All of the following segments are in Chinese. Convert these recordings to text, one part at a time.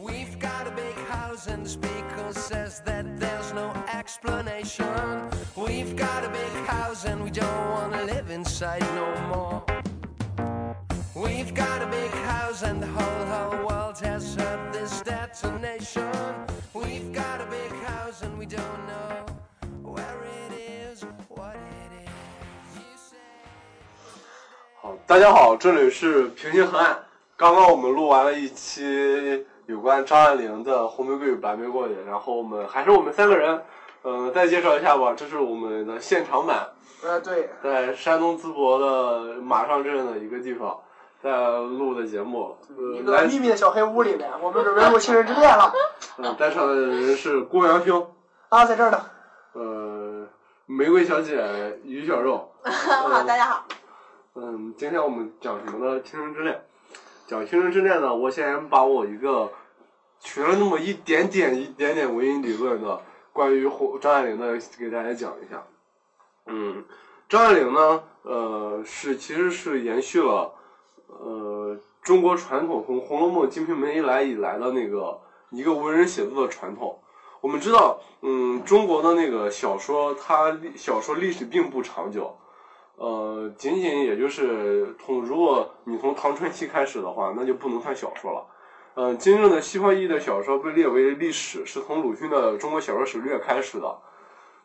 We've got a big house and the speaker says that there's no explanation. We've got a big house and we don't wanna live inside no more. We've got a big house and the whole whole world has heard this detonation. We've got a big house and we don't know where it is, what it is. You say. 好，大家好，这里是平行河岸。刚刚我们录完了一期 有关张爱玲的《红玫瑰与白玫瑰》，然后我们还是我们三个人，嗯、再介绍一下吧，这是我们的现场版，呃，对，在山东淄博的马上镇的一个地方，在录的节目。一呃，来，个秘密的小黑屋里面，我们准备录《情人之恋》了嗯、在场的人是郭阳兄，啊，在这儿呢。呃，玫瑰小姐于小肉。好，大家好。嗯，今天我们讲什么呢？《倾城之恋》。讲《青春之恋》呢，我先把我一个学了那么一点点、一点点文艺理论的关于红张爱玲的给大家讲一下。嗯，张爱玲呢，呃，是其实是延续了呃中国传统从《红楼梦》《金瓶梅》一来以来的那个一个文人写作的传统。我们知道，嗯，中国的那个小说，它小说历史并不长久。呃，仅仅也就是从如果你从唐传奇开始的话，那就不能算小说了。呃，真正的西方意义的小说被列为历史，是从鲁迅的《中国小说史略》开始的。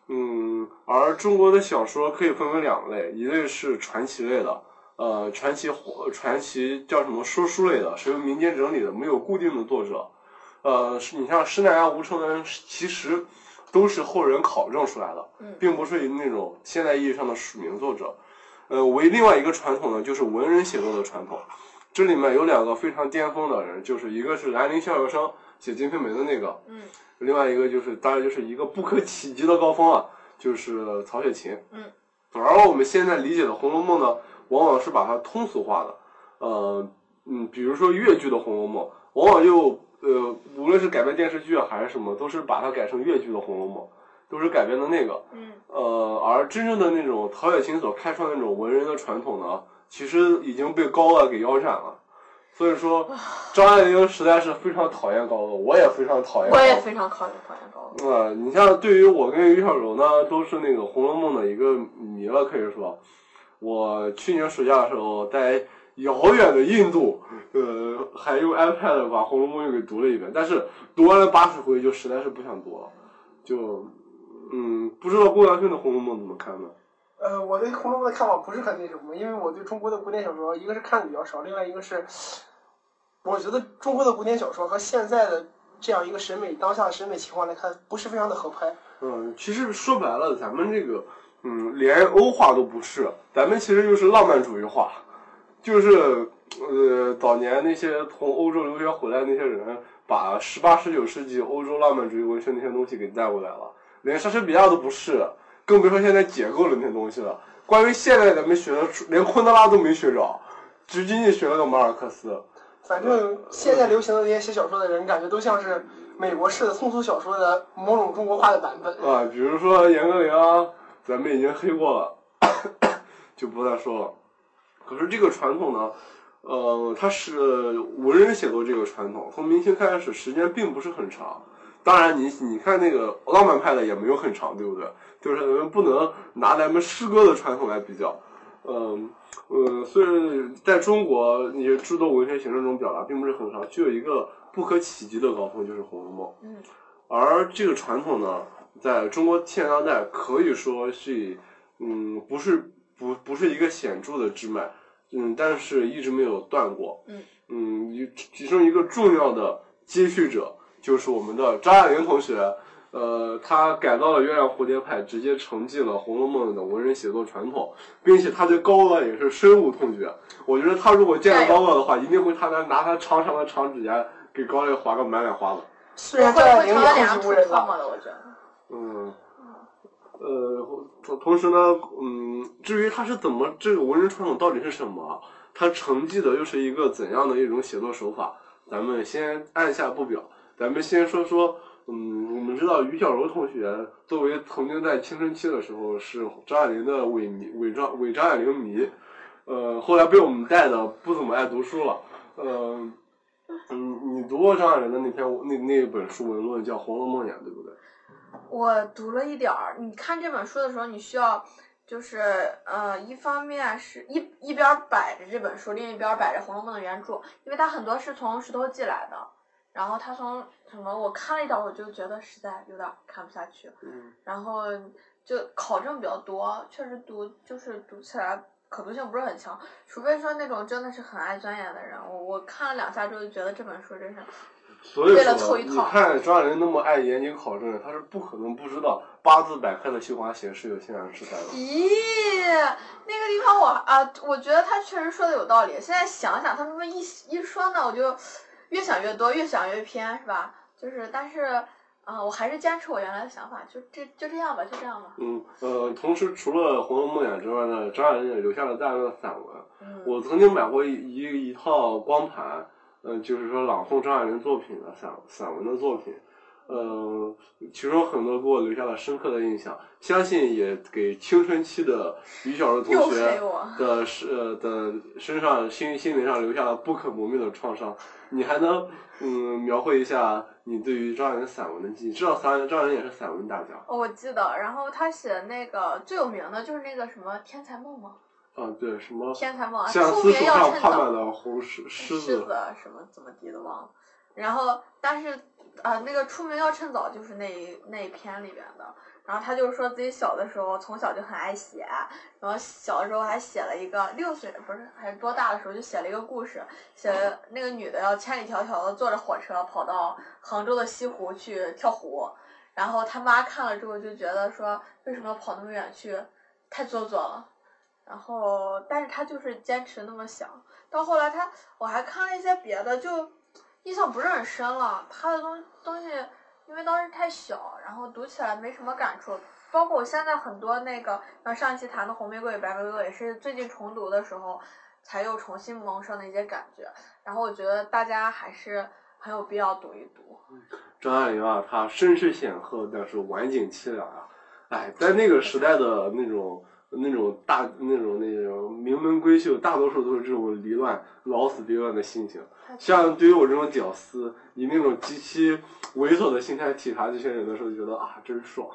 嗯，而中国的小说可以分为两类，一类是传奇类的，呃，传奇传奇叫什么说书类的，是由民间整理的，没有固定的作者。呃，你像施耐庵、吴承恩，其实都是后人考证出来的，嗯并不是那种现代意义上的署名作者。呃，为另外一个传统呢，就是文人写作的传统。这里面有两个非常巅峰的人，就是一个是兰陵笑笑生写《金瓶梅》的那个，嗯，另外一个就是当然就是一个不可企及的高峰啊，就是曹雪芹。嗯，而我们现在理解的《红楼梦》呢，往往是把它通俗化的。呃，嗯，比如说越剧的《红楼梦》，往往就呃，无论是改编电视剧啊还是什么，都是把它改成越剧的《红楼梦》，都是改编的那个。嗯呃，而真正的那种曹雪芹所开创的那种文人的传统呢，其实已经被高鹗给腰斩了。所以说，张爱玲实在是非常讨厌高鹗，我也非常讨厌。我也非常讨厌讨厌高鹗。啊、你像对于我跟于小柔呢，都是那个《红楼梦》的一个迷了，可以说，我去年暑假的时候在遥远的印度，呃，还用 iPad 把《红楼梦》又给读了一遍，但是读完了八十回就实在是不想读了，就，嗯，不知道郭阳兄的《红楼梦》怎么看呢？呃，我对《红楼梦》的看法不是很那什么，因为我对中国的古典小说，一个是看的比较少，另外一个是，我觉得中国的古典小说和现在的这样一个审美当下的审美情况来看，不是非常的合拍。嗯，其实说白了，咱们这个，嗯，连欧化都不是，咱们其实就是浪漫主义化，就是，呃，早年那些从欧洲留学回来那些人，把十八、十九世纪欧洲浪漫主义文学那些东西给带过来了，连莎士比亚都不是，更别说现在解构了那些东西了。关于现代咱们学的，连昆德拉都没学着，只仅仅学了个马尔克斯。反正现在流行的那些写小说的人，感觉都像是美国式的通俗小说的某种中国化的版本。啊，比如说严歌苓啊，咱们已经黑过了，就不再说了。可是这个传统呢，呃，它是文人写作这个传统，从明清开始时间并不是很长。当然你，你看那个浪漫派的也没有很长，对不对？就是咱们不能拿咱们诗歌的传统来比较。嗯呃，虽然在中国那些诸多文学形式中表达并不是很长，具有一个不可企及的高峰，就是《红楼梦》。嗯，而这个传统呢，在中国现当代可以说是，嗯，不是不不是一个显著的支脉，嗯，但是一直没有断过。嗯嗯，一其中一个重要的接续者就是我们的张爱玲同学。呃，他改造了月亮蝴蝶派，直接承继了《红楼梦》的文人写作传统，并且他对高鹗也是深恶痛绝。我觉得他如果见到高鹗的话，一定会他拿拿他长长的长指甲给高鹗划个满脸花子。虽然会会张爱玲也成了两张控制无人了，土泡沫的，我觉得。嗯，呃，同同时呢，嗯，至于他是怎么这个文人传统到底是什么，他承继的又是一个怎样的一种写作手法，咱们先按下不表，咱们先说说，嗯，我们知道于小柔同学作为曾经在青春期的时候是张爱玲的伪迷伪张伪张爱玲迷，呃，后来被我们带的不怎么爱读书了，呃，嗯，你读过张爱玲的那篇那那本书文论叫《红楼梦》呀，对不对？我读了一点儿。你看这本书的时候，你需要就是呃，一方面是一一边摆着这本书，另一边摆着《红楼梦》的原著，因为它很多是从《石头记》来的。然后他从什么？我看了一点，我就觉得实在有点看不下去。嗯。然后就考证比较多，确实读就是读起来可读性不是很强，除非说那种真的是很爱钻研的人。我我看了两下之后，就觉得这本书真是。所以说，你看张爱玲那么爱研究考证，她是不可能不知道八字百科的绣花鞋是有天然石材的。咦，那个地方我啊，我觉得他确实说的有道理。现在想想，他这么一一说呢，我就。越想越多，越想越偏，是吧？就是，但是，啊，我还是坚持我原来的想法，就这就这样吧，就这样吧。嗯，呃，同时除了《红楼梦》演之外呢，张爱玲也留下了大量的散文。嗯。我曾经买过一一一套光盘，嗯，就是说朗诵张爱玲作品的散散文的作品，嗯，其中很多给我留下了深刻的印象，相信也给青春期的于小柔同学的是的身上心心灵上留下了不可磨灭的创伤。你还能嗯描绘一下你对于张爱玲散文的记忆？知道张张爱玲也是散文大家。哦，我记得。然后他写的那个最有名的就是那个什么《天才梦》吗？啊，对，什么？天才梦。像出名要趁早。的红狮狮子。狮子什么怎么地的忘了。然后，但是啊，那个出名要趁早就是那一那一篇里边的。然后他就说自己小的时候从小就很爱写，然后小的时候还写了一个六岁不是还是多大的时候就写了一个故事，写那个女的要千里迢迢的坐着火车跑到杭州的西湖去跳湖，然后他妈看了之后就觉得说为什么要跑那么远去，太做作了，然后但是他就是坚持那么想，到后来他我还看了一些别的就印象不是很深了，他的东东西。因为当时太小，然后读起来没什么感触。包括我现在很多那个，像上期谈的《红玫瑰与白玫瑰》，也是最近重读的时候，才又重新萌生的一些感觉。然后我觉得大家还是很有必要读一读。张爱玲啊，她身世显赫，但是晚景凄凉啊。哎，在那个时代的那种。那种大那种那种名门闺秀，大多数都是这种离乱、老死别乱的心情。像对于我这种屌丝，以那种极其猥琐的心态体察这些人的时候，觉得啊，真爽！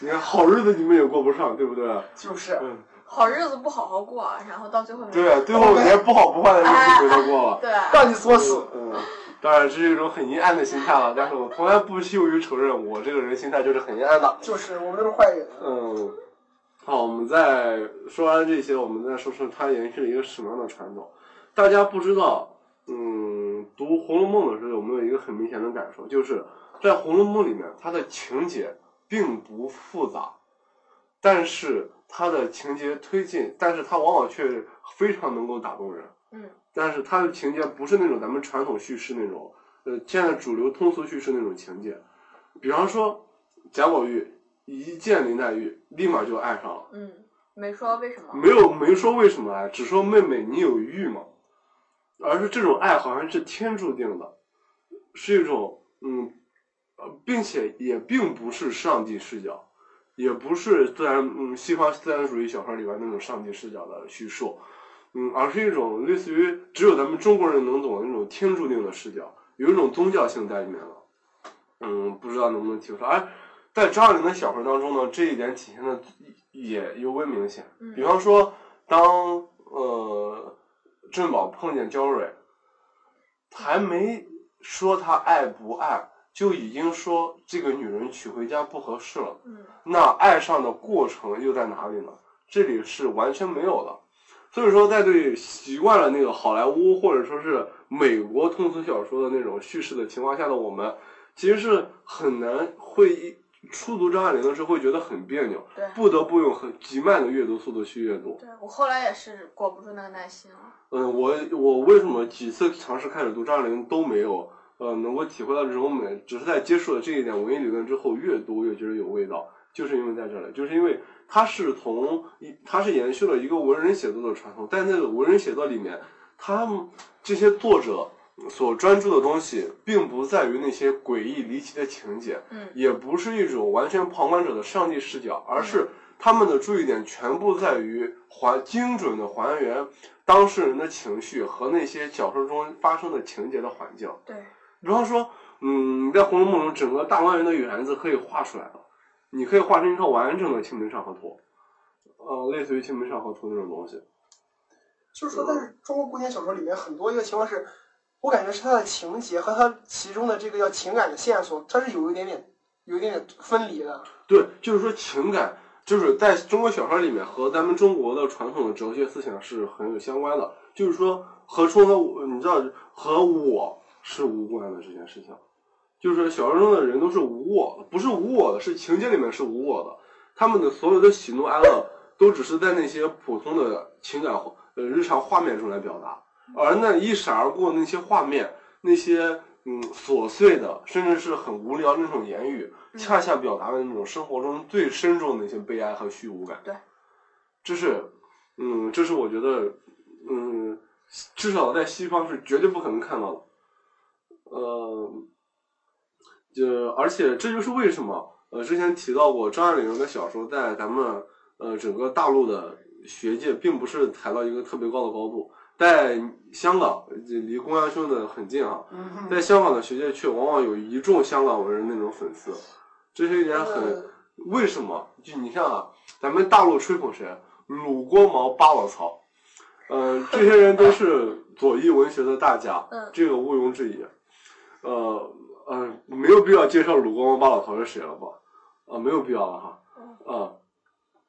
你看好日子你们也过不上，对不对？就是。嗯。好日子不好好过，然后到最后。对，最后连不好不坏的日子没得过了。对。让你作死。嗯。当然，这是一种很阴暗的心态了，但是我从来不羞于承认，我这个人心态就是很阴暗的。就是，我们都是坏人。嗯。好，我们再说完这些，我们再说说它延续了一个什么样的传统。大家不知道，嗯，读《红楼梦》的时候有没有一个很明显的感受，就是在《红楼梦》里面，它的情节并不复杂，但是它的情节推进，但是它往往却非常能够打动人。嗯。但是它的情节不是那种咱们传统叙事那种，呃，现在主流通俗叙事那种情节，比方说贾宝玉。一见林黛玉，立马就爱上了。嗯，没说为什么。没有，没说为什么爱，只说妹妹你有玉吗？而是这种爱好像是天注定的，是一种嗯，呃，并且也并不是上帝视角，也不是自然嗯西方自然主义小说里边那种上帝视角的叙述，嗯，而是一种类似于只有咱们中国人能懂的那种天注定的视角，有一种宗教性在里面了。嗯，不知道能不能提出来。在张爱玲的小说当中呢，这一点体现的也尤为明显。比方说，当呃郑宝碰见焦蕊，还没说他爱不爱，就已经说这个女人娶回家不合适了。那爱上的过程又在哪里呢？这里是完全没有的。所以说，在对习惯了那个好莱坞或者说是美国通俗小说的那种叙事的情况下的我们，其实是很难会。初读张爱玲的时候会觉得很别扭，不得不用很极慢的阅读速度去阅读。对我后来也是过不住那个耐心了。嗯，我我为什么几次尝试开始读张爱玲都没有呃能够体会到这种美，只是在接触了这一点文艺理论之后，越读越觉得有味道，就是因为在这里，就是因为它是从一它是延续了一个文人写作的传统，但那个文人写作里面，他们这些作者。所专注的东西，并不在于那些诡异离奇的情节，嗯，也不是一种完全旁观者的上帝视角，而是他们的注意点全部在于还精准的还原当事人的情绪和那些小说中发生的情节的环境。对，比方说，嗯，你在《红楼梦》中，整个大观园的园子可以画出来了，你可以画成一套完整的《清明上河图》，呃，类似于《清明上河图》那种东西。就是说，但是中国古典小说里面很多一个情况是，我感觉是它的情节和它其中的这个叫情感的线索，它是有一点点有一点点分离的。对，就是说情感，就是在中国小说里面和咱们中国的传统的哲学思想是很有相关的。就是说和冲和你知道和我是无关的这件事情，就是小说中的人都是无我的，不是无我的，是情节里面是无我的，他们的所有的喜怒哀乐都只是在那些普通的情感呃日常画面中来表达，而那一闪而过那些画面，那些嗯琐碎的，甚至是很无聊的那种言语，恰恰表达了那种生活中最深重的那些悲哀和虚无感。对，这是嗯，这是我觉得嗯，至少在西方是绝对不可能看到的。呃，就而且这就是为什么呃之前提到过张爱玲的小说在咱们呃整个大陆的学界并不是抬到一个特别高的高度，在香港离公安兄的很近啊，嗯在香港的学界却往往有一众香港文人那种粉丝，这是一点很为什么？就你像啊，咱们大陆吹捧谁？鲁郭毛八老曹，呃，这些人都是左翼文学的大家，嗯这个毋庸置疑。呃呃，没有必要介绍鲁郭毛八老曹是谁了吧？啊、没有必要了哈。啊，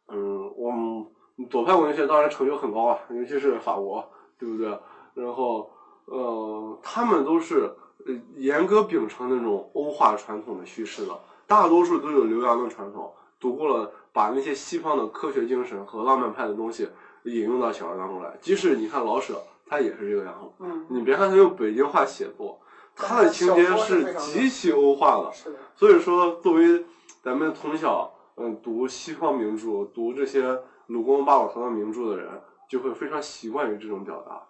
嗯，我们左派文学当然成就很高啊，尤其是法国，对不对？然后，呃，他们都是呃严格秉承那种欧化传统的叙事的，大多数都有留洋的传统，读过了，把那些西方的科学精神和浪漫派的东西引用到小说当中来。即使你看老舍，他也是这个样子。嗯，你别看他用北京话写作，他的情节是极其欧化的。是的，所以说，作为咱们从小嗯读西方名著、读这些鲁公八宝堂的名著的人，就会非常习惯于这种表达。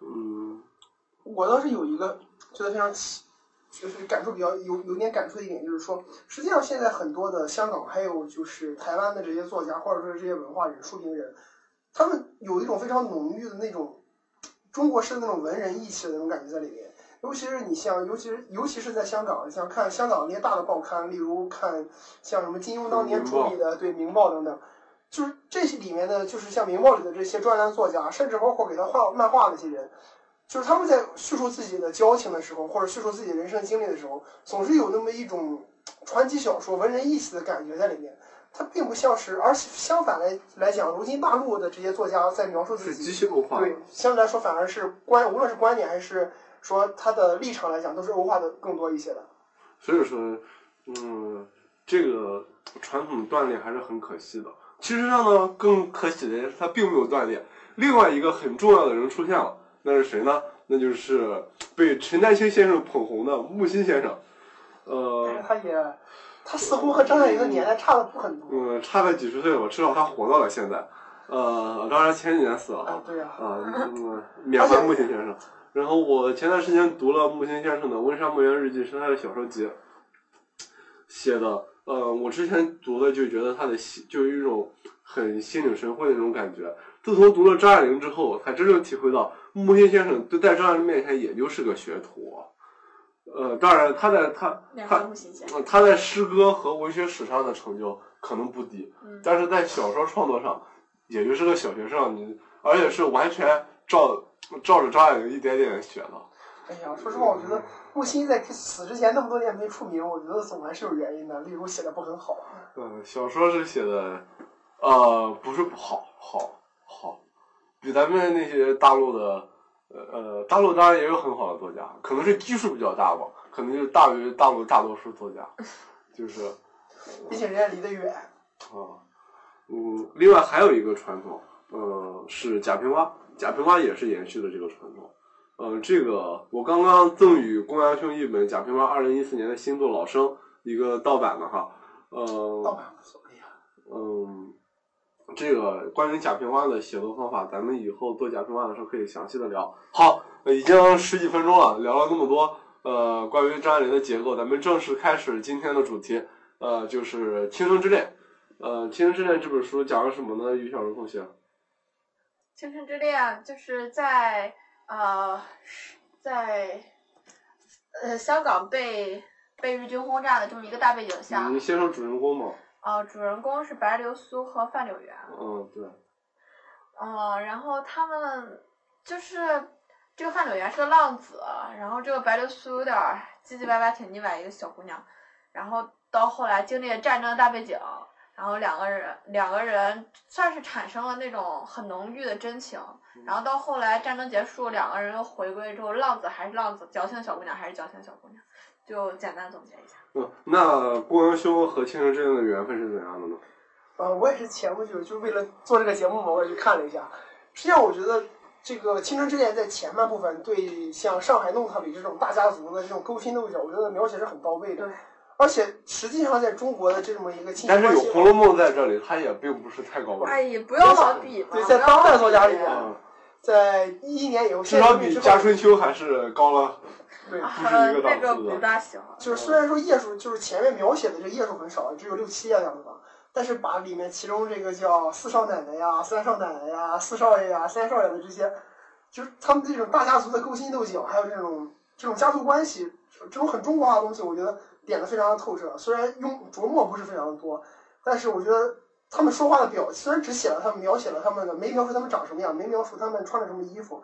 嗯我倒是有一个觉得非常奇，就是感触比较有有点感触的一点，就是说，实际上现在很多的香港还有就是台湾的这些作家，或者说是这些文化人、书评人，他们有一种非常浓郁的那种中国式的那种文人意气的那种感觉在里面。尤其是你像，尤其是尤其是在香港，像看香港那些大的报刊，例如看像什么金庸当年主理的对《明报》等等，就是这些里面的，就是像《明报》里的这些专栏作家，甚至包括给他画漫画那些人，就是他们在叙述自己的交情的时候，或者叙述自己人生经历的时候，总是有那么一种传奇小说、文人意气的感觉在里面。它并不像是，而相反来来讲，如今大陆的这些作家在描述自是极己，其欧化对，相对来说反而是观，无论是观点还是说他的立场来讲，都是欧化的更多一些的。所以说，嗯，这个传统断裂还是很可惜的。其实上呢，更可喜的是他并没有断裂。另外一个很重要的人出现了，那是谁呢？那就是被陈丹青先生捧红的木心先生。呃他也，他似乎和张爱玲的年代差的不很多。嗯，差个几十岁吧，至少他活到了现在。呃，当然前几年死了啊啊，，对呀、啊，嗯，缅怀木心先生。然后我前段时间读了木心先生的《温莎墓园日记》，是他的小说集写的。呃，我之前读的就觉得他的心就有一种很心领神会的那种感觉。自从读了张爱玲之后，才真正体会到木心先生就在张爱玲面前也就是个学徒。呃，当然他在他他他在诗歌和文学史上的成就可能不低，嗯但是在小说创作上，也就是个小学生，你而且是完全照照着张爱玲一点点学的。哎呀，说实话，我觉得木心在死之前那么多年没出名，我觉得总还是有原因的，例如写的不很好。嗯，小说是写的，呃，不是不好，好，好，比咱们那些大陆的，呃呃，大陆当然也有很好的作家，可能是基数比较大吧，可能就大于大陆大多数作家，就是。毕竟人家离得远。啊，嗯，另外还有一个传统，呃，是贾平凹，贾平凹也是延续了这个传统。呃，这个我刚刚赠予公羊兄一本贾平凹二零一四年的新作《老生》一个盗版的哈，盗呃，版无所谓啊。嗯，这个关于贾平凹的写作方法，咱们以后做贾平凹的时候可以详细的聊。好，呃已经十几分钟了，聊了那么多，呃，关于张爱玲的结构，咱们正式开始今天的主题，呃，就是《青城之恋》。呃，《青城之恋》这本书讲了什么呢？于小茹同学？青城之恋就是在呃是在呃香港被被日军轰炸的这么一个大背景下，你先说主人公嘛。呃，主人公是白流苏和范柳原。嗯，对。嗯，然后他们就是这个范柳原是个浪子，然后这个白流苏有点儿唧唧歪歪、挺腻歪一个小姑娘，然后到后来经历了战争的大背景，然后两个人两个人算是产生了那种很浓郁的真情，然后到后来战争结束，两个人又回归之后，浪子还是浪子，矫情小姑娘还是矫情小姑娘，就简单总结一下。嗯，那郭文修和青城之恋的缘分是怎样的呢？呃，我也是前不久就是为了做这个节目嘛，我也去看了一下。实际上，我觉得这个《青春之恋》在前半部分对像上海弄堂里这种大家族的这种勾心斗角，我觉得描写是很到位的。对。而且实际上，在中国的这么一个亲但是有《红楼梦》在这里，它也并不是太高哎位，呀，不要老比嘛，对，在当代作家里面，嗯，在一一年以后，至少比《家春秋》还是高了。对，啊不是一个档那个不大行。就是虽然说页数就是前面描写的这页数很少，只有六七页的样子吧，但是把里面其中这个叫四少奶奶呀、三少奶奶呀、四少爷呀、三少爷的这些，就是他们这种大家族的勾心斗角，还有这种这种家族关系，这种很中国化的东西，我觉得点的非常的透彻。虽然用琢磨不是非常的多，但是我觉得他们说话的表，虽然只写了他们描写了他们的，没描述他们长什么样，没描述他们穿着什么衣服，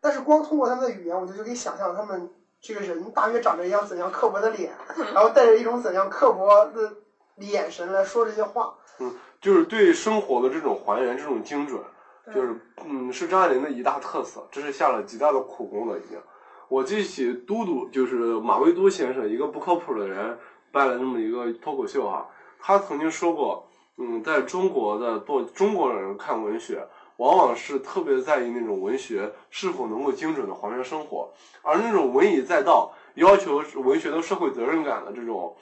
但是光通过他们的语言，我觉得就可以想象他们这个人大约长着一张怎样刻薄的脸，然后带着一种怎样刻薄的眼神来说这些话。嗯就是对生活的这种还原，这种精准，对就是嗯，是张爱玲的一大特色，这是下了极大的苦功了已经。我记起都督，就是马未都先生，一个不靠谱的人办了那么一个脱口秀哈，他曾经说过，嗯，在中国的做中国人看文学，往往是特别在意那种文学是否能够精准的还原生活，而那种文以载道，要求文学的社会责任感的这种，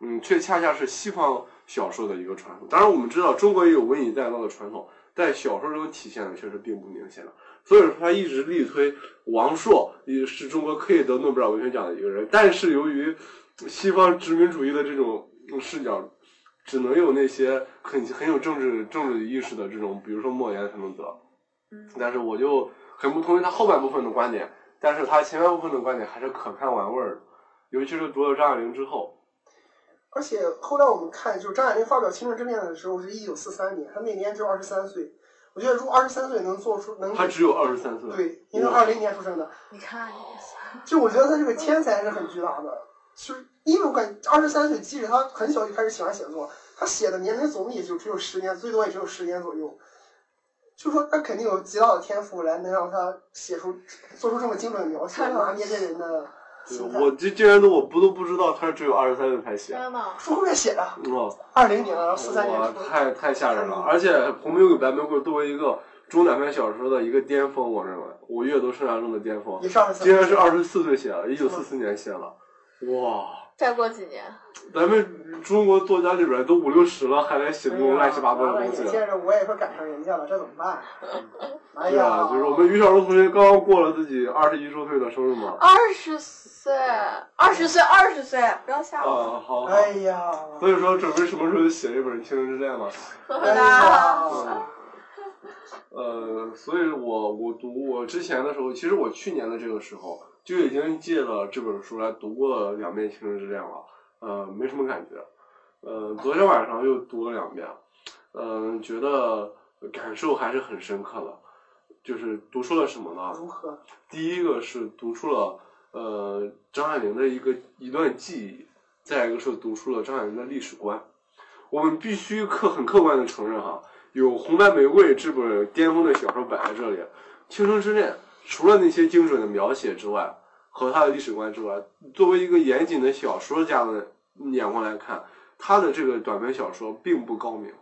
嗯，却恰恰是西方小说的一个传统。当然，我们知道中国也有文以载道的传统，在小说中体现的确实并不明显了。所以说，他一直力推王朔，也是中国可以得诺贝尔文学奖的一个人。但是由于西方殖民主义的这种视角，只能有那些很很有政治政治意识的这种，比如说莫言才能得。嗯但是我就很不同意他后半部分的观点，但是他前半部分的观点还是可看玩味儿的，尤其是读了张爱玲之后。而且后来我们看，就是张爱玲发表《青春之恋》的时候是一九四三年，她那年只有二十三岁。我觉得如果二十三岁能做出能他只有二十三岁。对，因为二零年出生的，你看你，就我觉得他这个天才是很巨大的，就是因为我感觉二十三岁，即使他很小就开始喜欢写作，他写的年龄总也就只有十年，最多也只有十年左右。就说他肯定有极大的天赋来能让他写出做出这么精准的描写，拿捏这人的我这竟然都我不都不知道他只有二十三岁才写。天呐，书后面写的，哦，二零年了，四三年哇。太太吓人了！而且《红玫瑰白玫瑰》作为一个中短篇小说的一个巅峰，我认为我阅读生涯中的巅峰，也是二十三。竟然是二十四岁写的，一九四四年写的，哇！再过几年，咱们中国作家里边都五六十了，还在写这种乱七八糟的东西接。着我也快赶上人家了，这怎么办？哎对啊呀，，就是我们于小龙同学刚刚过了自己二十一周岁的生日嘛。二十岁，二十岁，二十岁，不要吓我。啊，好。哎呀，所以说，准备什么时候写一本《青春之恋》嘛？哎呀，嗯，呃，所以我我读我之前的时候，其实我去年的这个时候就已经借了这本书来读过两遍《青春之恋》了，呃，没什么感觉。呃，昨天晚上又读了两遍，嗯、觉得感受还是很深刻的。就是读出了什么呢？如何？第一个是读出了呃张爱玲的一个一段记忆，再一个是读出了张爱玲的历史观。我们必须客很客观的承认哈，有《红白玫瑰》这本巅峰的小说摆在这里，《青春之恋》除了那些精准的描写之外，和他的历史观之外，作为一个严谨的小说家的眼光来看，他的这个短篇小说并不高明。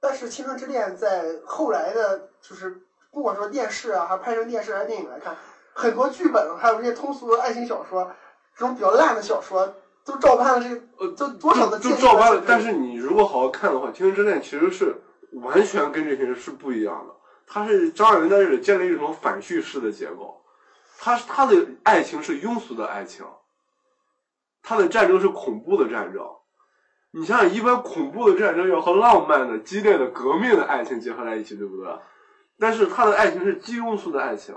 但是《青春之恋》在后来的，就是不管说电视啊，还拍成电视还是电影来看，很多剧本还有这些通俗的爱情小说，这种比较烂的小说，都照搬了这，呃，都多少的就借鉴照搬了。但是是你如果好好看的话，《青春之恋》其实是完全跟这些人是不一样的。它是张爱玲在这里建立一种反叙事的结构，他他的爱情是庸俗的爱情，他的战争是恐怖的战争。你想想，一般恐怖的战争要和浪漫的、激烈的、革命的爱情结合在一起，对不对？但是他的爱情是极庸俗的爱情，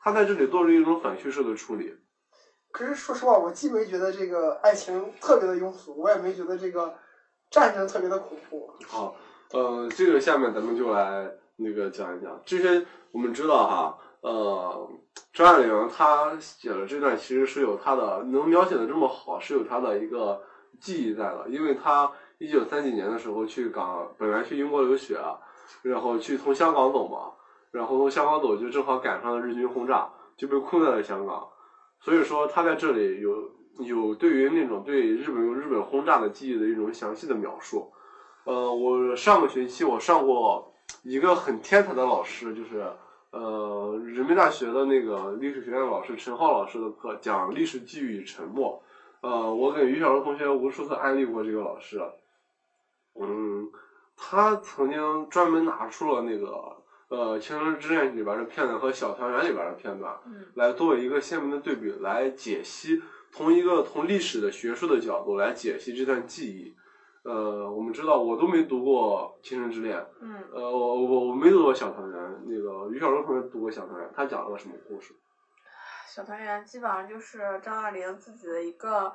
他在这里做了一种反叙事的处理。可是说实话，我既没觉得这个爱情特别的庸俗，我也没觉得这个战争特别的恐怖。好，呃，这个下面咱们就来那个讲一讲这些。我们知道哈，呃，张爱玲她写的这段其实是有她的能描写的这么好，是有她的一个记忆在的，因为她一九三几年的时候去港，本来去英国留学，然后去从香港走嘛，然后从香港走就正好赶上了日军轰炸，就被困在了香港，所以说她在这里有有对于那种对日本日本轰炸的记忆的一种详细的描述。呃，我上个学期我上过一个很天才的老师，就是呃人民大学的那个历史学院老师陈浩老师的课，讲历史记忆与沉默。呃，我给于小柔同学无数次安利过这个老师。嗯，他曾经专门拿出了那个呃《青春之恋》里边的片段和《小团圆》里边的片段，嗯来作为一个鲜明的对比来解析，从一个从历史的学术的角度来解析这段记忆。呃，我们知道我都没读过《倾城之恋》，嗯呃，我我我没读过《小团圆》，那个于小龙同学读过《小团圆》，他讲了个什么故事？小团圆基本上就是张爱玲自己的一个，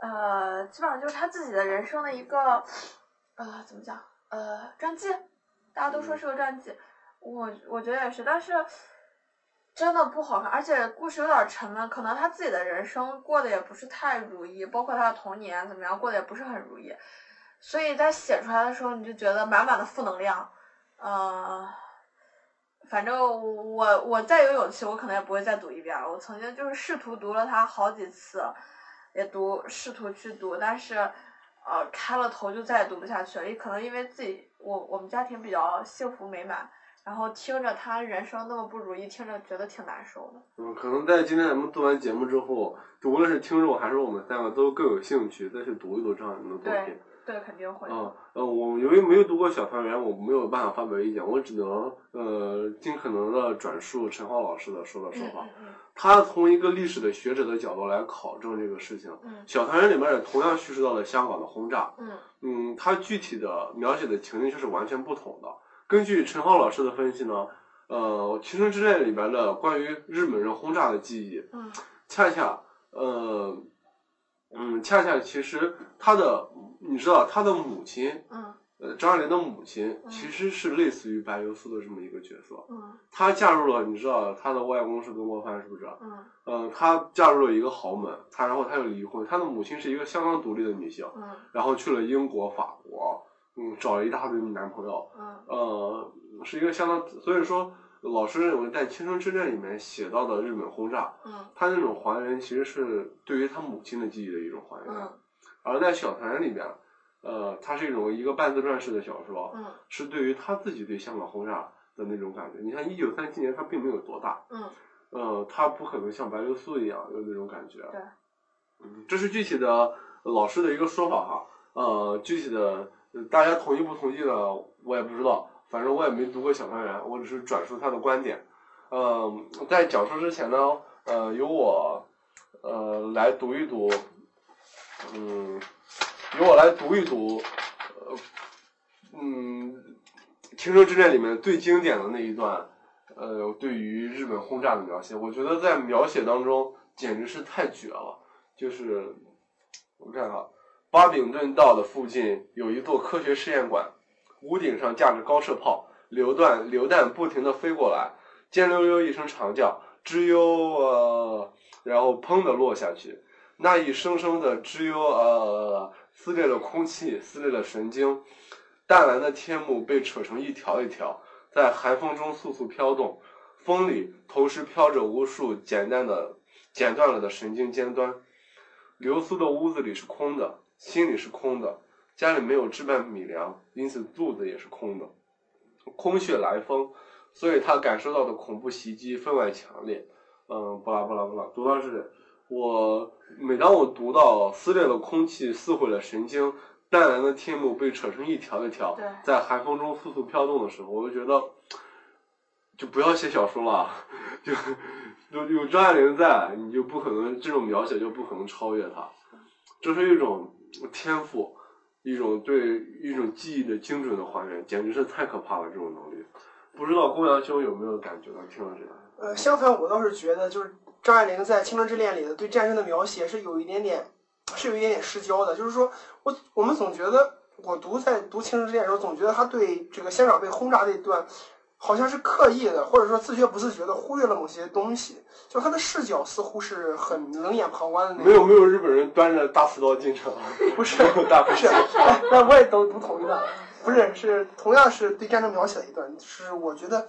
呃，基本上就是她自己的人生的一个，呃，怎么讲？呃，传记，大家都说是个传记，我我觉得也是，但是真的不好看，而且故事有点沉闷，可能他自己的人生过得也不是太如意，包括他的童年怎么样，过得也不是很如意，所以在写出来的时候，你就觉得满满的负能量，呃。反正我我再有勇气，我可能也不会再读一遍了。我曾经就是试图读了它好几次，也读试图去读，但是呃开了头就再也读不下去了。也可能因为自己我我们家庭比较幸福美满，然后听着他人生那么不如意，听着觉得挺难受的。嗯，可能在今天咱们做完节目之后，就无论是听众还是我们三个，都更有兴趣再去读一读张爱玲的作品。对，肯定会。嗯，呃，我由于没有读过《小团圆》，我没有办法发表意见，我只能呃尽可能的转述陈浩老师的说的说法。嗯嗯他从一个历史的学者的角度来考证这个事情，嗯小团圆》里面也同样叙述到了香港的轰炸。嗯嗯，他具体的描写的情境却是完全不同的。根据陈浩老师的分析呢，呃，《青春之恋》里边的关于日本人轰炸的记忆，嗯恰恰呃，嗯，恰恰其实他的，你知道他的母亲，嗯呃，张爱玲的母亲嗯其实是类似于白流苏的这么一个角色。嗯她嫁入了，你知道她的外公是曾国藩，是不是？嗯嗯，她嫁入了一个豪门，她然后她又离婚，她的母亲是一个相当独立的女性，嗯然后去了英国、法国，嗯，找了一大堆男朋友，嗯。呃，是一个相当，所以说老师认为在《青春之恋》里面写到的日本轰炸，嗯。他那种还原其实是对于他母亲的记忆的一种还原，嗯。而在小团圆里面，呃，它是一种一个半自传式的小说，嗯是对于他自己对香港轰炸的那种感觉。你看一九三七年他并没有多大，嗯。呃，他不可能像白流苏一样有那种感觉。对，嗯，这是具体的老师的一个说法哈，呃，具体的呃大家同意不同意呢，我也不知道，反正我也没读过小团圆，我只是转述他的观点。嗯、在讲述之前呢，呃，由我呃来读一读，嗯，由我来读一读，呃，嗯，《青春之恋》里面最经典的那一段，呃，对于日本轰炸的描写，我觉得在描写当中简直是太绝了。就是我们看啊，巴比顿道的附近有一座科学试验馆，屋顶上架着高射炮，榴弹榴弹不停的飞过来，尖溜溜一声长叫，吱呦呃，然后砰的落下去，那一声声的吱呦呃，撕裂了空气，撕裂了神经。淡蓝的天幕被扯成一条一条，在寒风中簌簌飘动，风里同时飘着无数简单的、剪断了的神经尖端。流苏的屋子里是空的，心里是空的，家里没有置办米粮，因此肚子也是空的。空穴来风，所以他感受到的恐怖袭击分外强烈。嗯，巴拉巴拉巴拉，读到这里，我每当我读到撕裂了空气，撕毁了神经，淡蓝的天幕被扯成一条一条对，在寒风中簌簌飘动的时候，我就觉得，就不要写小说了，就有有张爱玲在，你就不可能这种描写就不可能超越她，这是一种天赋，一种对一种记忆的精准的还原，简直是太可怕了，这种能力。不知道公羊兄有没有感觉到听了这个？呃，相反，我倒是觉得，就是张爱玲在《青春之恋》里的对战争的描写是有一点点，是有一点点失焦的。就是说我我们总觉得，我读在读《青春之恋》的时候，总觉得他对这个香港被轰炸那段，好像是刻意的，或者说自觉不自觉的忽略了某些东西。就他的视角似乎是很冷眼旁观的那种。没有没有日本人端着大刺刀进城，不是 大不是，哎，那我也都读同一段，不是是同样是对战争描写的一段，是我觉得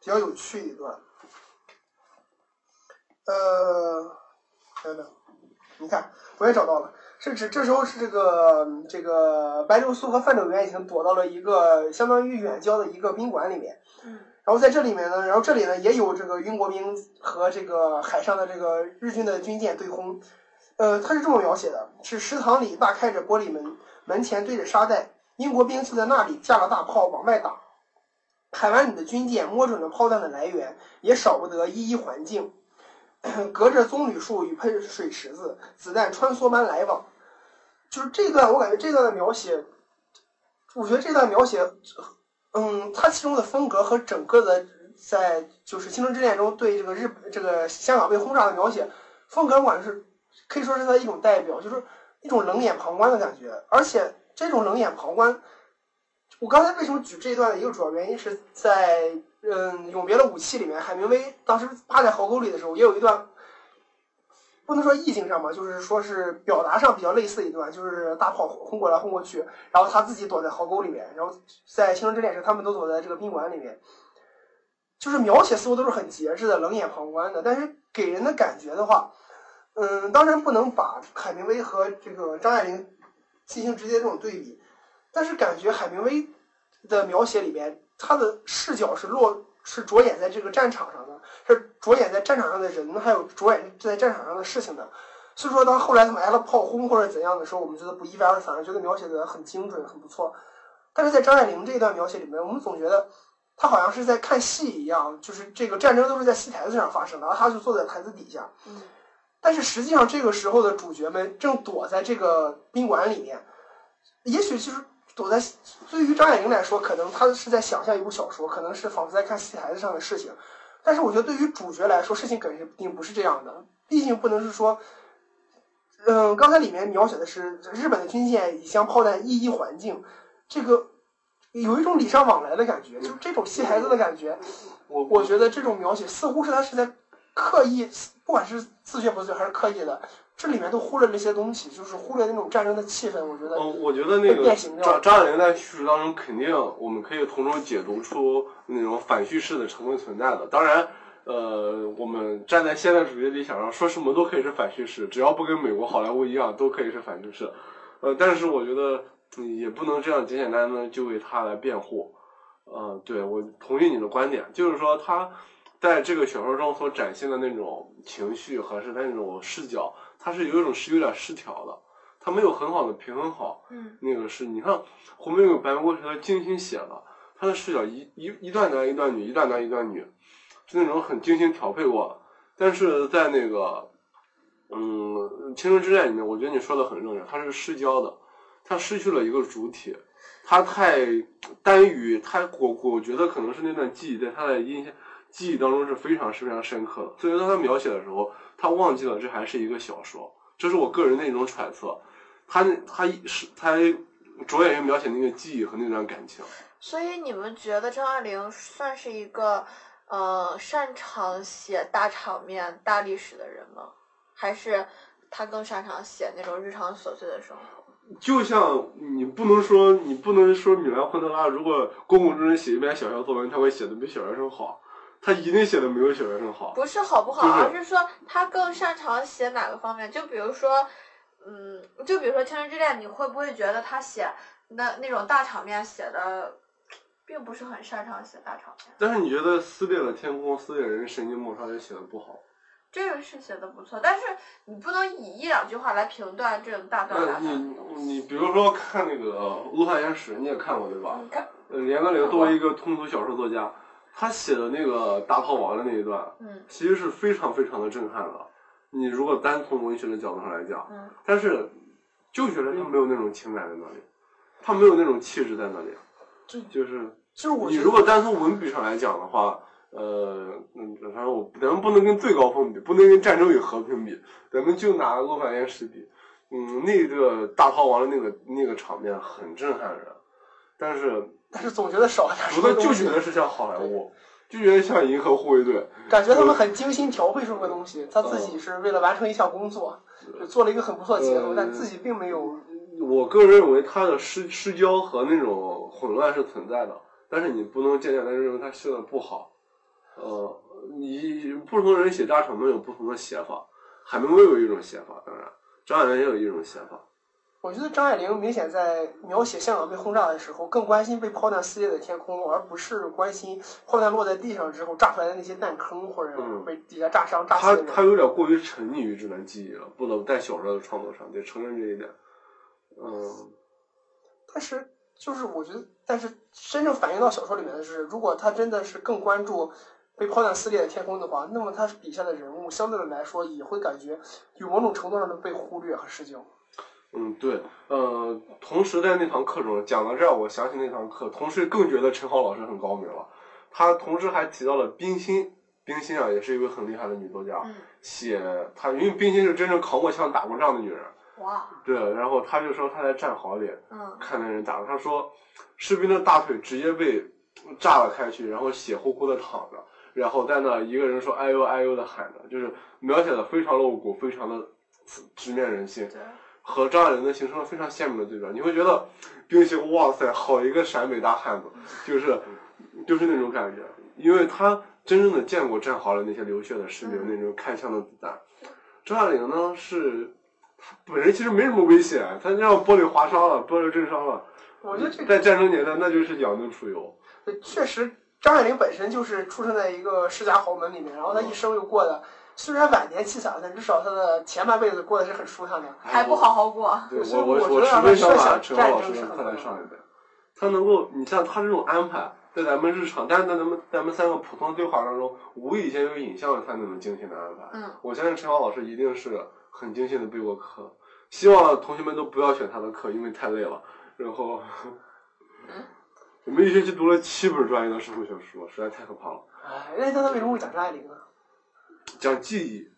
比较有趣一段。呃，等等，你看，我也找到了，是指这时候是这个这个白流苏和范柳原已经躲到了一个相当于远郊的一个宾馆里面，嗯，然后在这里面呢，然后这里呢也有这个英国兵和这个海上的这个日军的军舰对轰，呃，他是这么描写的：是食堂里大开着玻璃门，门前对着沙袋，英国兵就在那里架了大炮往外打。海湾里的军舰摸准了炮弹的来源，也少不得一一环境。隔着棕榈树与喷水池子，子弹穿梭般来往。就是这段，我感觉这段的描写，我觉得这段描写，嗯，他其中的风格和整个的在就是《青春之恋》中对这个日这个香港被轰炸的描写风格，我感觉是可以说是他一种代表，就是一种冷眼旁观的感觉。而且这种冷眼旁观，我刚才为什么举这一段的一个主要原因是在。嗯，永别了武器里面，海明威当时趴在壕沟里的时候，也有一段，不能说意境上吧，就是说是表达上比较类似一段，就是大炮轰过来轰过去，然后他自己躲在壕沟里面，然后在《青春之恋》时，他们都躲在这个宾馆里面，就是描写似乎都是很节制的、冷眼旁观的，但是给人的感觉的话，嗯，当然不能把海明威和这个张爱玲进行直接这种对比，但是感觉海明威的描写里边。他的视角是落是着眼在这个战场上的，是着眼在战场上的人，还有着眼在战场上的事情的。所以说，当后来他们挨了炮轰或者怎样的时候，我们觉得不意外，反而觉得描写的很精准，很不错。但是在张爱玲这一段描写里面，我们总觉得她好像是在看戏一样，就是这个战争都是在戏台子上发生的，然后他就坐在台子底下。嗯。但是实际上，这个时候的主角们正躲在这个宾馆里面，也许就是。躲在对于张爱玲来说，可能她是在想象一部小说，可能是仿佛在看戏台子上的事情。但是我觉得对于主角来说，事情肯定不是这样的。毕竟不能是说，嗯，刚才里面描写的是日本的军舰已将炮弹一一环境，这个有一种礼尚往来的感觉，就是这种戏台子的感觉。我我觉得这种描写似乎是他是在刻意，不管是自觉不自觉还是刻意的。这里面都忽略了一些东西，就是忽略那种战争的气氛。我觉得，嗯，我觉得那个张张爱玲在叙述当中，肯定我们可以从中解读出那种反叙事的成分存在的。当然，呃，我们站在现代主义理想上，说什么都可以是反叙事，只要不跟美国好莱坞一样，都可以是反叙事。呃，但是我觉得也不能这样简简单单就为他来辩护。嗯，对我同意你的观点，就是说他在这个小说中所展现的那种情绪和是他那种视角。他是有一种是有点失调的，他没有很好的平衡好。嗯，那个是，你看红玫瑰白玫瑰是他精心写的，他的视角一一一段男一段女，一段男一段女，是那种很精心调配过。但是在那个，嗯，青春之恋里面，我觉得你说的很正确，他是失焦的，他失去了一个主体，他太单于他，我我觉得可能是那段记忆在他的印象记忆当中是非常是非常深刻的，所以当他描写的时候。他忘记了这还是一个小说，这是我个人的一种揣测。他他是他着眼于描写那个记忆和那段感情。所以你们觉得张爱玲算是一个呃擅长写大场面、大历史的人吗？还是他更擅长写那种日常琐碎的生活？就像你不能说你不能说米兰昆德拉，如果公共之人写一篇小学作文，他会写的比小学生好。他一定写的没有小学生好，不是好不好，而是说他更擅长写哪个方面。就比如说，嗯，就比如说《青春之恋》，你会不会觉得他写那那种大场面写的，并不是很擅长写大场面？但是你觉得撕裂了天空，撕裂人神经末梢也写的不好？这个是写的不错，但是你不能以一两句话来评断这种大段大段。你你比如说看那个《陆汉延史》，你也看过对吧？看。呃，连格林作为一个通俗小说作家。他写的那个大炮王的那一段，嗯，其实是非常非常的震撼的。你如果单从文学的角度上来讲，嗯，但是就觉得他没有那种情感在那里，他没有那种气质在那里。就就是就是我你如果单从文笔上来讲的话，呃，嗯，反正我咱们不能跟最高峰比，不能跟《战争与和平》比，咱们就拿《陆反岩石》比。嗯，那个大逃亡的那个那个场面很震撼人，但是但是总觉得少了点什读的就觉得是像好莱坞，就觉得像银河护卫队。感觉他们很精心调配出个东西，他自己是为了完成一项工作，就做了一个很不错的结合，呃但自己并没有。我个人认为他的失失焦和那种混乱是存在的，但是你不能简简单单认为他写的不好。呃，你不同人写大场面有不同的写法，海明威有一种写法，当然张爱玲也有一种写法。我觉得张爱玲明显在描写香港被轰炸的时候，更关心被炮弹撕裂的天空，而不是关心炮弹落在地上之后炸出来的那些弹坑或者嗯被底下炸伤、炸他死的人。他有点过于沉溺于这段记忆了，不能在小说的创作上得承认这一点。嗯，但是就是我觉得，但是真正反映到小说里面的是，如果他真的是更关注被炮弹撕裂的天空的话，那么他笔下的人物相对的来说也会感觉有某种程度上的被忽略和失焦。嗯，对，呃，同时在那堂课中讲到这儿，我想起那堂课，同时更觉得陈浩老师很高明了。他同时还提到了冰心，冰心啊，也是一位很厉害的女作家，嗯，写她，因为冰心是真正扛过枪、打过仗的女人，哇，对，然后他就说他在战壕里嗯。看那人打，他说士兵的大腿直接被炸了开去，然后血乎乎的躺着，然后在那一个人说哎呦哎呦的喊着，就是描写的非常露骨，非常的直面人心。对，和张爱玲呢形成了非常鲜明的对比。你会觉得冰心，哇塞，好一个陕北大汉子，就是就是那种感觉，因为他真正的见过战壕里那些流血的士兵，嗯那种开枪的子弹。张爱玲呢是，她本人其实没什么危险，她让玻璃划伤了，玻璃震伤了，我觉得这个在战争年代那就是养尊处优。确实，张爱玲本身就是出生在一个世家豪门里面，然后她一生又过得虽然晚年凄惨，但至少他的前半辈子过得是很舒坦的。还不好好过。对我我我十分想把陈浩老师放在上一辈，他能够，你像他这种安排，在咱们日常，但是在咱们咱们三个普通对话当中，无意间有影像了他那种精心的安排。嗯，我相信陈浩老师一定是很精心的备过课，希望同学们都不要选他的课，因为太累了。然后，我们一学期读了七本专业的社会学书，实在太可怕了。哎，那他为什么会讲张爱玲呢？讲记忆，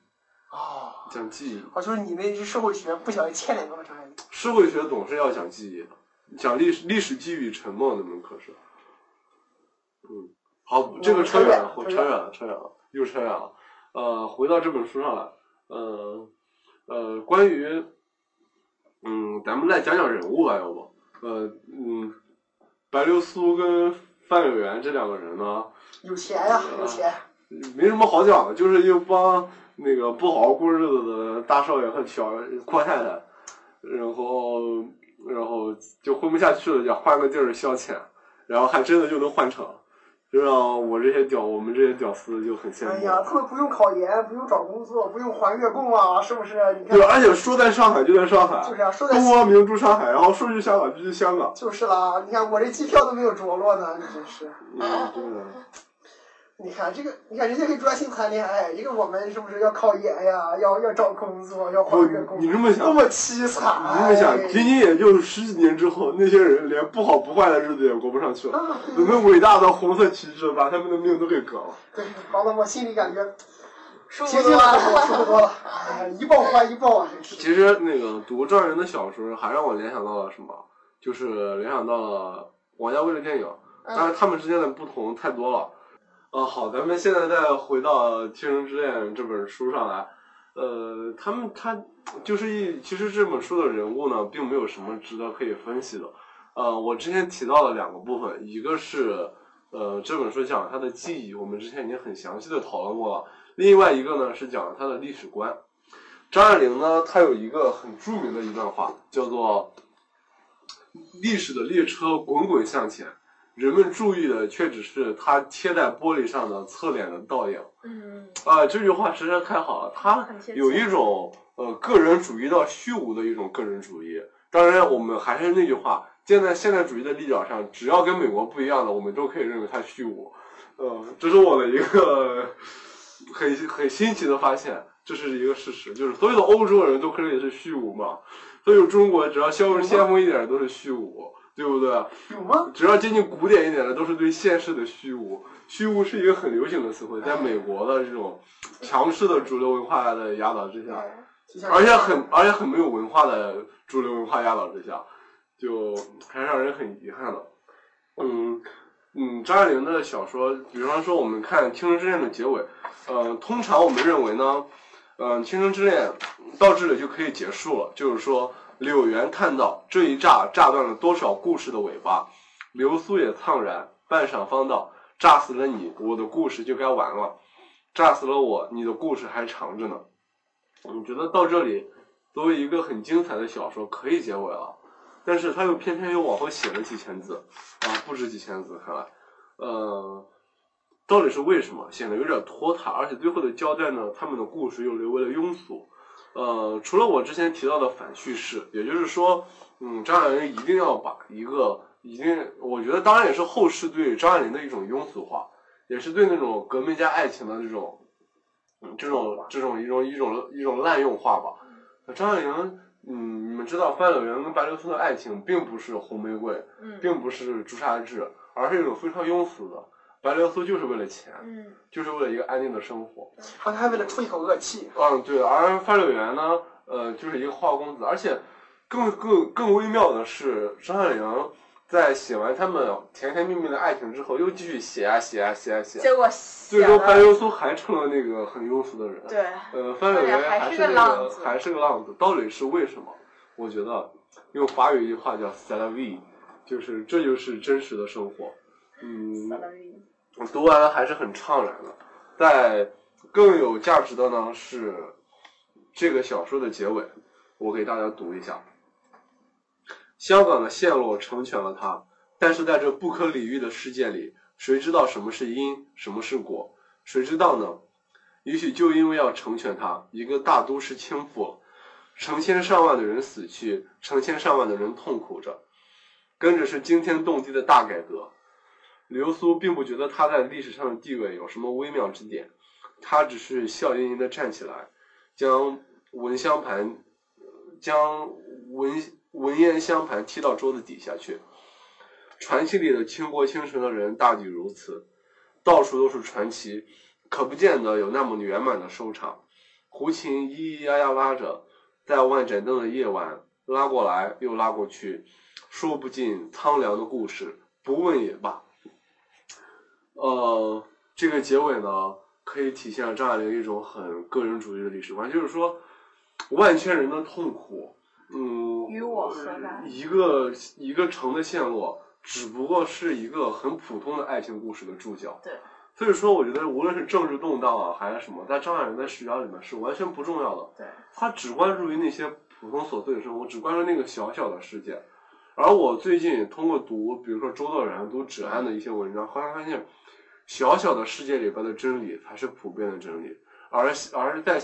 哦，讲记忆，哦，就是你那社会学不小心牵连到了张爱玲。社会学总是要讲记忆的，讲历史历史记忆与沉默那门课是。嗯，好，这个扯远了，扯远了扯远了，又扯远了。呃，回到这本书上来，呃呃，关于，嗯，咱们来讲讲人物吧，要不？呃，嗯，白流苏跟范有缘这两个人呢，有钱呀，有钱。没什么好讲的，就是一帮那个不好好过日子的大少爷和小阔太太，然后然后就混不下去了，想换个地儿消遣，然后还真的就能换成，就让我这些屌，我们这些屌丝就很羡慕。哎呀，他们不用考研，不用找工作，不用还月供啊，是不是？你看对，，而且说在上海就在上海，就是啊，说在东方明珠上海，然后说去香港就去香港。就是啦，你看我这机票都没有着落呢，你真是。嗯，真的。你看这个，你看人家可以专心谈恋爱，一个我们是不是要考研呀，要要找工作，要还不月供，你这么想多么凄惨！你这么想，哎仅仅也就十几年之后，那些人连不好不坏的日子也过不上去了。啊，我们伟大的红色旗帜把他们的命都给革了。对，搞得我心里感觉舒服多了。舒服多了。哎，一报还一报啊，其实那个读张爱玲的小说，还让我联想到了什么？就是联想到了王家卫的电影，但是他们之间的不同太多了。啊，好，咱们现在再回到《天人之恋》这本书上来。呃，他们他就是一，其实这本书的人物呢，并没有什么值得可以分析的。呃，我之前提到了两个部分，一个是呃这本书讲他的记忆，我们之前已经很详细的讨论过了。另外一个呢是讲他的历史观。张爱玲呢，她有一个很著名的一段话，叫做“历史的列车滚滚向前，人们注意的却只是它贴在玻璃上的侧脸的倒影。”嗯，啊、这句话实在太好了，它很贴切有一种呃个人主义到虚无的一种个人主义。当然，我们还是那句话，站在现代主义的立脚上，只要跟美国不一样的，我们都可以认为它虚无。呃，这是我的一个很很新奇的发现，这是一个事实，就是所有的欧洲人都可以是虚无嘛，所有中国只要稍微先锋一点都是虚无，对不对？有吗？只要接近古典一点的，都是对现实的虚无。虚无是一个很流行的词汇，在美国的这种强势的主流文化的压倒之下，而且很而且很没有文化的主流文化压倒之下，就还让人很遗憾的。嗯嗯，张爱玲的小说，比方说我们看《倾城之恋》的结尾，呃，通常我们认为呢，嗯、倾城之恋》到这里就可以结束了，就是说柳原叹道：“这一炸炸断了多少故事的尾巴。”流苏也怆然，半晌方道：“炸死了你，我的故事就该完了；炸死了我，你的故事还长着呢。”我觉得到这里，作为一个很精彩的小说，可以结尾了，但是他又偏偏又往后写了几千字，啊，不止几千字，看来，呃，到底是为什么？显得有点拖沓，而且最后的交代呢，他们的故事又留为了庸俗。呃，除了我之前提到的反叙事，也就是说，嗯，张爱玲一定要把一个一定，我觉得当然也是后世对张爱玲的一种庸俗化，也是对那种革命家爱情的这种，嗯，这种这种一种一种一种滥用化吧。张爱玲，嗯，你们知道范柳园跟白流苏的爱情并不是红玫瑰，嗯并不是朱砂痣，而是一种非常庸俗的。白流苏就是为了钱，嗯就是为了一个安定的生活。他还为了出一口恶气，嗯，对，而范柳原呢，呃，就是一个花花公子，而且更更更微妙的是，张爱玲在写完他们甜甜蜜蜜的爱情之后，又继续写啊写啊写啊写，结果最终白流苏还成了那个很庸俗的人。对，呃，范柳原还是个还是个浪子，到底是为什么？我觉得用法语一句话叫 “c'est la vie”，就是这就是真实的生活。嗯，我读完还是很怅然的。在更有价值的呢是这个小说的结尾，我给大家读一下。香港的陷落成全了他，但是在这不可理喻的世界里，谁知道什么是因，什么是果？谁知道呢？也许就因为要成全他，一个大都市倾覆，成千上万的人死去，成千上万的人痛苦着，跟着是惊天动地的大改革。流苏并不觉得他在历史上的地位有什么微妙之点，他只是笑吟吟地站起来，将蚊香盘，将蚊蚊烟香盘踢到桌子底下去。传奇里的倾国倾城的人大抵如此，到处都是传奇，可不见得有那么圆满的收场。胡琴咿咿呀呀拉着，在万盏灯的夜晚拉过来又拉过去，说不尽苍凉的故事，不问也罢。呃，这个结尾呢，可以体现了张爱玲一种很个人主义的历史观，就是说，万千人的痛苦，嗯，与我何干一个一个城的陷落，只不过是一个很普通的爱情故事的注脚。对。所以说，我觉得无论是政治动荡啊，还是什么，在张爱玲的视角里面是完全不重要的。对，他只关注于那些普通琐碎的生活，只关注那个小小的世界。而我最近通过读，比如说周作人、读芷安的一些文章，后来发现，小小的世界里边的真理才是普遍的真理，而而在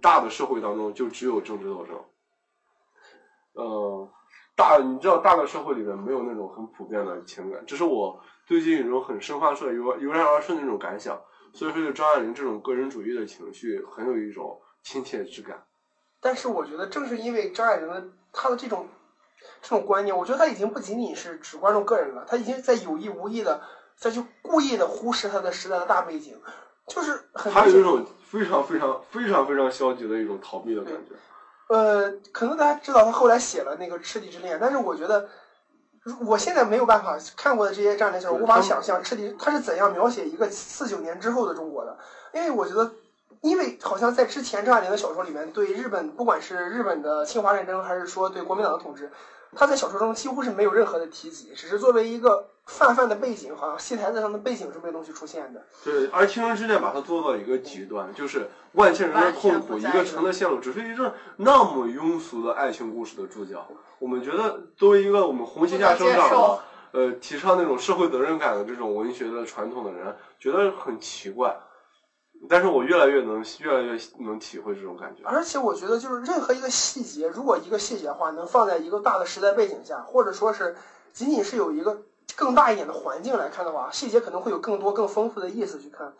大的社会当中，就只有政治斗争。呃，大你知道，大的社会里面没有那种很普遍的情感，这是我最近一种很深发出来油油然而生的那种感想。所以说，就张爱玲这种个人主义的情绪，很有一种亲切之感。但是我觉得正是因为张爱玲的她的这种这种观念，我觉得她已经不仅仅是只关注个人了，她已经在有意无意的再去故意的忽视它的时代的大背景，就是很明显还有一种非常非常非常非常消极的一种逃避的感觉。呃，可能大家知道他后来写了那个《赤地之恋》，但是我觉得，如我现在没有办法看过的这些张爱玲小说，无法想象赤地他是怎样描写一个四九年之后的中国的，因为我觉得，因为好像在之前张爱玲的小说里面，对日本不管是日本的侵华战争，还是说对国民党的统治，他在小说中几乎是没有任何的提及，只是作为一个泛泛的背景，好像戏台子上的背景这么一个东西出现的。对，而《青春之恋》把它做到一个极端，就是万千人的痛苦，一个城的陷落，只是一个那么庸俗的爱情故事的注脚。我们觉得，作为一个我们红旗下生长的呃，提倡那种社会责任感的这种文学的传统的人，觉得很奇怪。但是我越来越能，越来越能体会这种感觉。而且我觉得，就是任何一个细节，如果一个细节的话，能放在一个大的时代背景下，或者说是仅仅是有一个更大一点的环境来看的话，细节可能会有更多、更丰富的意思去看。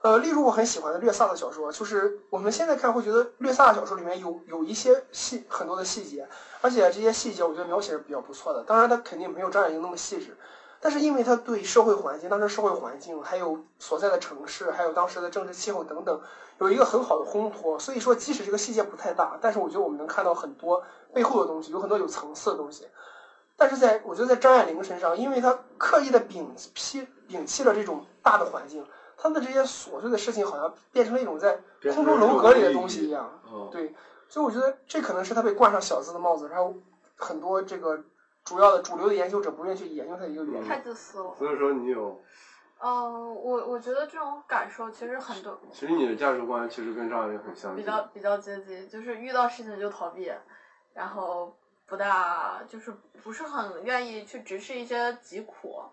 呃，例如我很喜欢的略萨的小说，就是我们现在看会觉得略萨的小说里面有有一些细很多的细节，而且这些细节我觉得描写是比较不错的。当然，它肯定没有张爱玲那么细致，但是因为他对社会环境、当时社会环境，还有所在的城市，还有当时的政治气候等等，有一个很好的烘托。所以说，即使这个细节不太大，但是我觉得我们能看到很多背后的东西，有很多有层次的东西。但是在我觉得在张爱玲身上，因为她刻意的摒弃摒弃了这种大的环境，她的这些琐碎的事情好像变成了一种在空中楼阁里的东西一样。哦，对，所以我觉得这可能是她被冠上小资的帽子，然后很多这个主要的主流的研究者不愿意去研究它的一个原因。太自私了。所以说你有，嗯，我我觉得这种感受其实很多其实你的价值观其实跟张爱玲很相近。比较比较接近，就是遇到事情就逃避，然后不大就是不是很愿意去直视一些疾苦，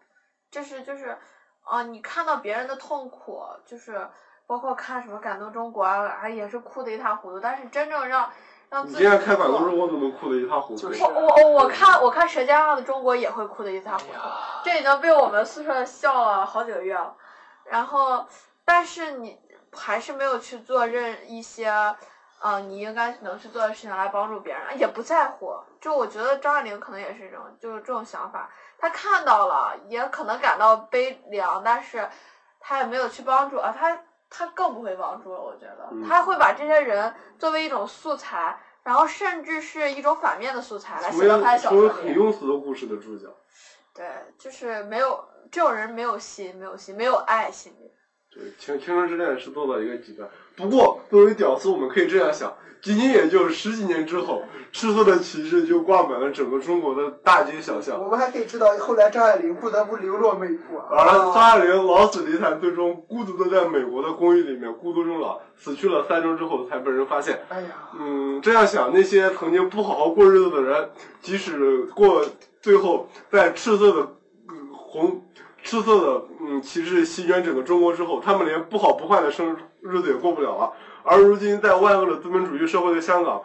这是就是啊、你看到别人的痛苦，就是包括看什么感动中国啊，啊也是哭得一塌糊涂，但是真正让让你自己今天开百做度中国都能哭得一塌糊涂。就是我我我我看我看《舌尖上的中国》也会哭得一塌糊涂，这已经被我们宿舍笑了好几个月了。然后，但是你还是没有去做任一些，呃，你应该能去做的事情来帮助别人，也不在乎。就我觉得张爱玲可能也是这种，就是这种想法。她看到了，也可能感到悲凉，但是她也没有去帮助啊，她她更不会帮助了。我觉得嗯她会把这些人作为一种素材。然后甚至是一种反面的素材来写到他的小说里。很庸俗的故事的主角。对，就是没有这种人没有心，没有心，没有爱心青青春之恋》是做到一个极端。不过，作为屌丝，我们可以这样想：仅仅也就十几年之后，赤色的旗帜就挂满了整个中国的大街小巷。我们还可以知道，后来张爱玲不得不流落美国。而张啊，爱玲老死离惨，最终孤独的在美国的公寓里面孤独终老，死去了三周之后才被人发现。哎呀，嗯，这样想，那些曾经不好好过日子的人，即使过最后在赤色的嗯红赤色的嗯旗帜席卷整个中国之后，他们连不好不坏的生日子也过不了了。而如今，在万恶的资本主义社会的香港，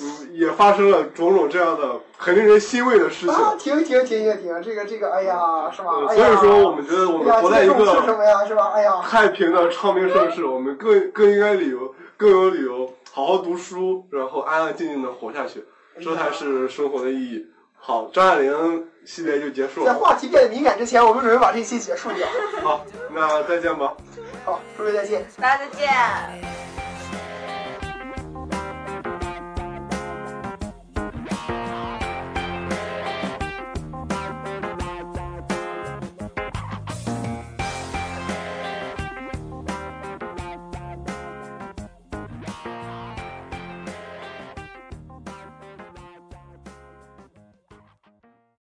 嗯，也发生了种种这样的很令人欣慰的事情。啊，停停停停停，这个这个，哎呀，是吧？所以说，我们觉得我们活在一个是什个么呀？是吧？哎呀，太平的昌明盛世，我们更更应该理由更有理由好好读书，然后安安静静的活下去，这才是生活的意义。好，张爱玲系列就结束了。在话题变得敏感之前，我们准备把这期结束掉。好，那再见吧。好，诸位再见。大家再见。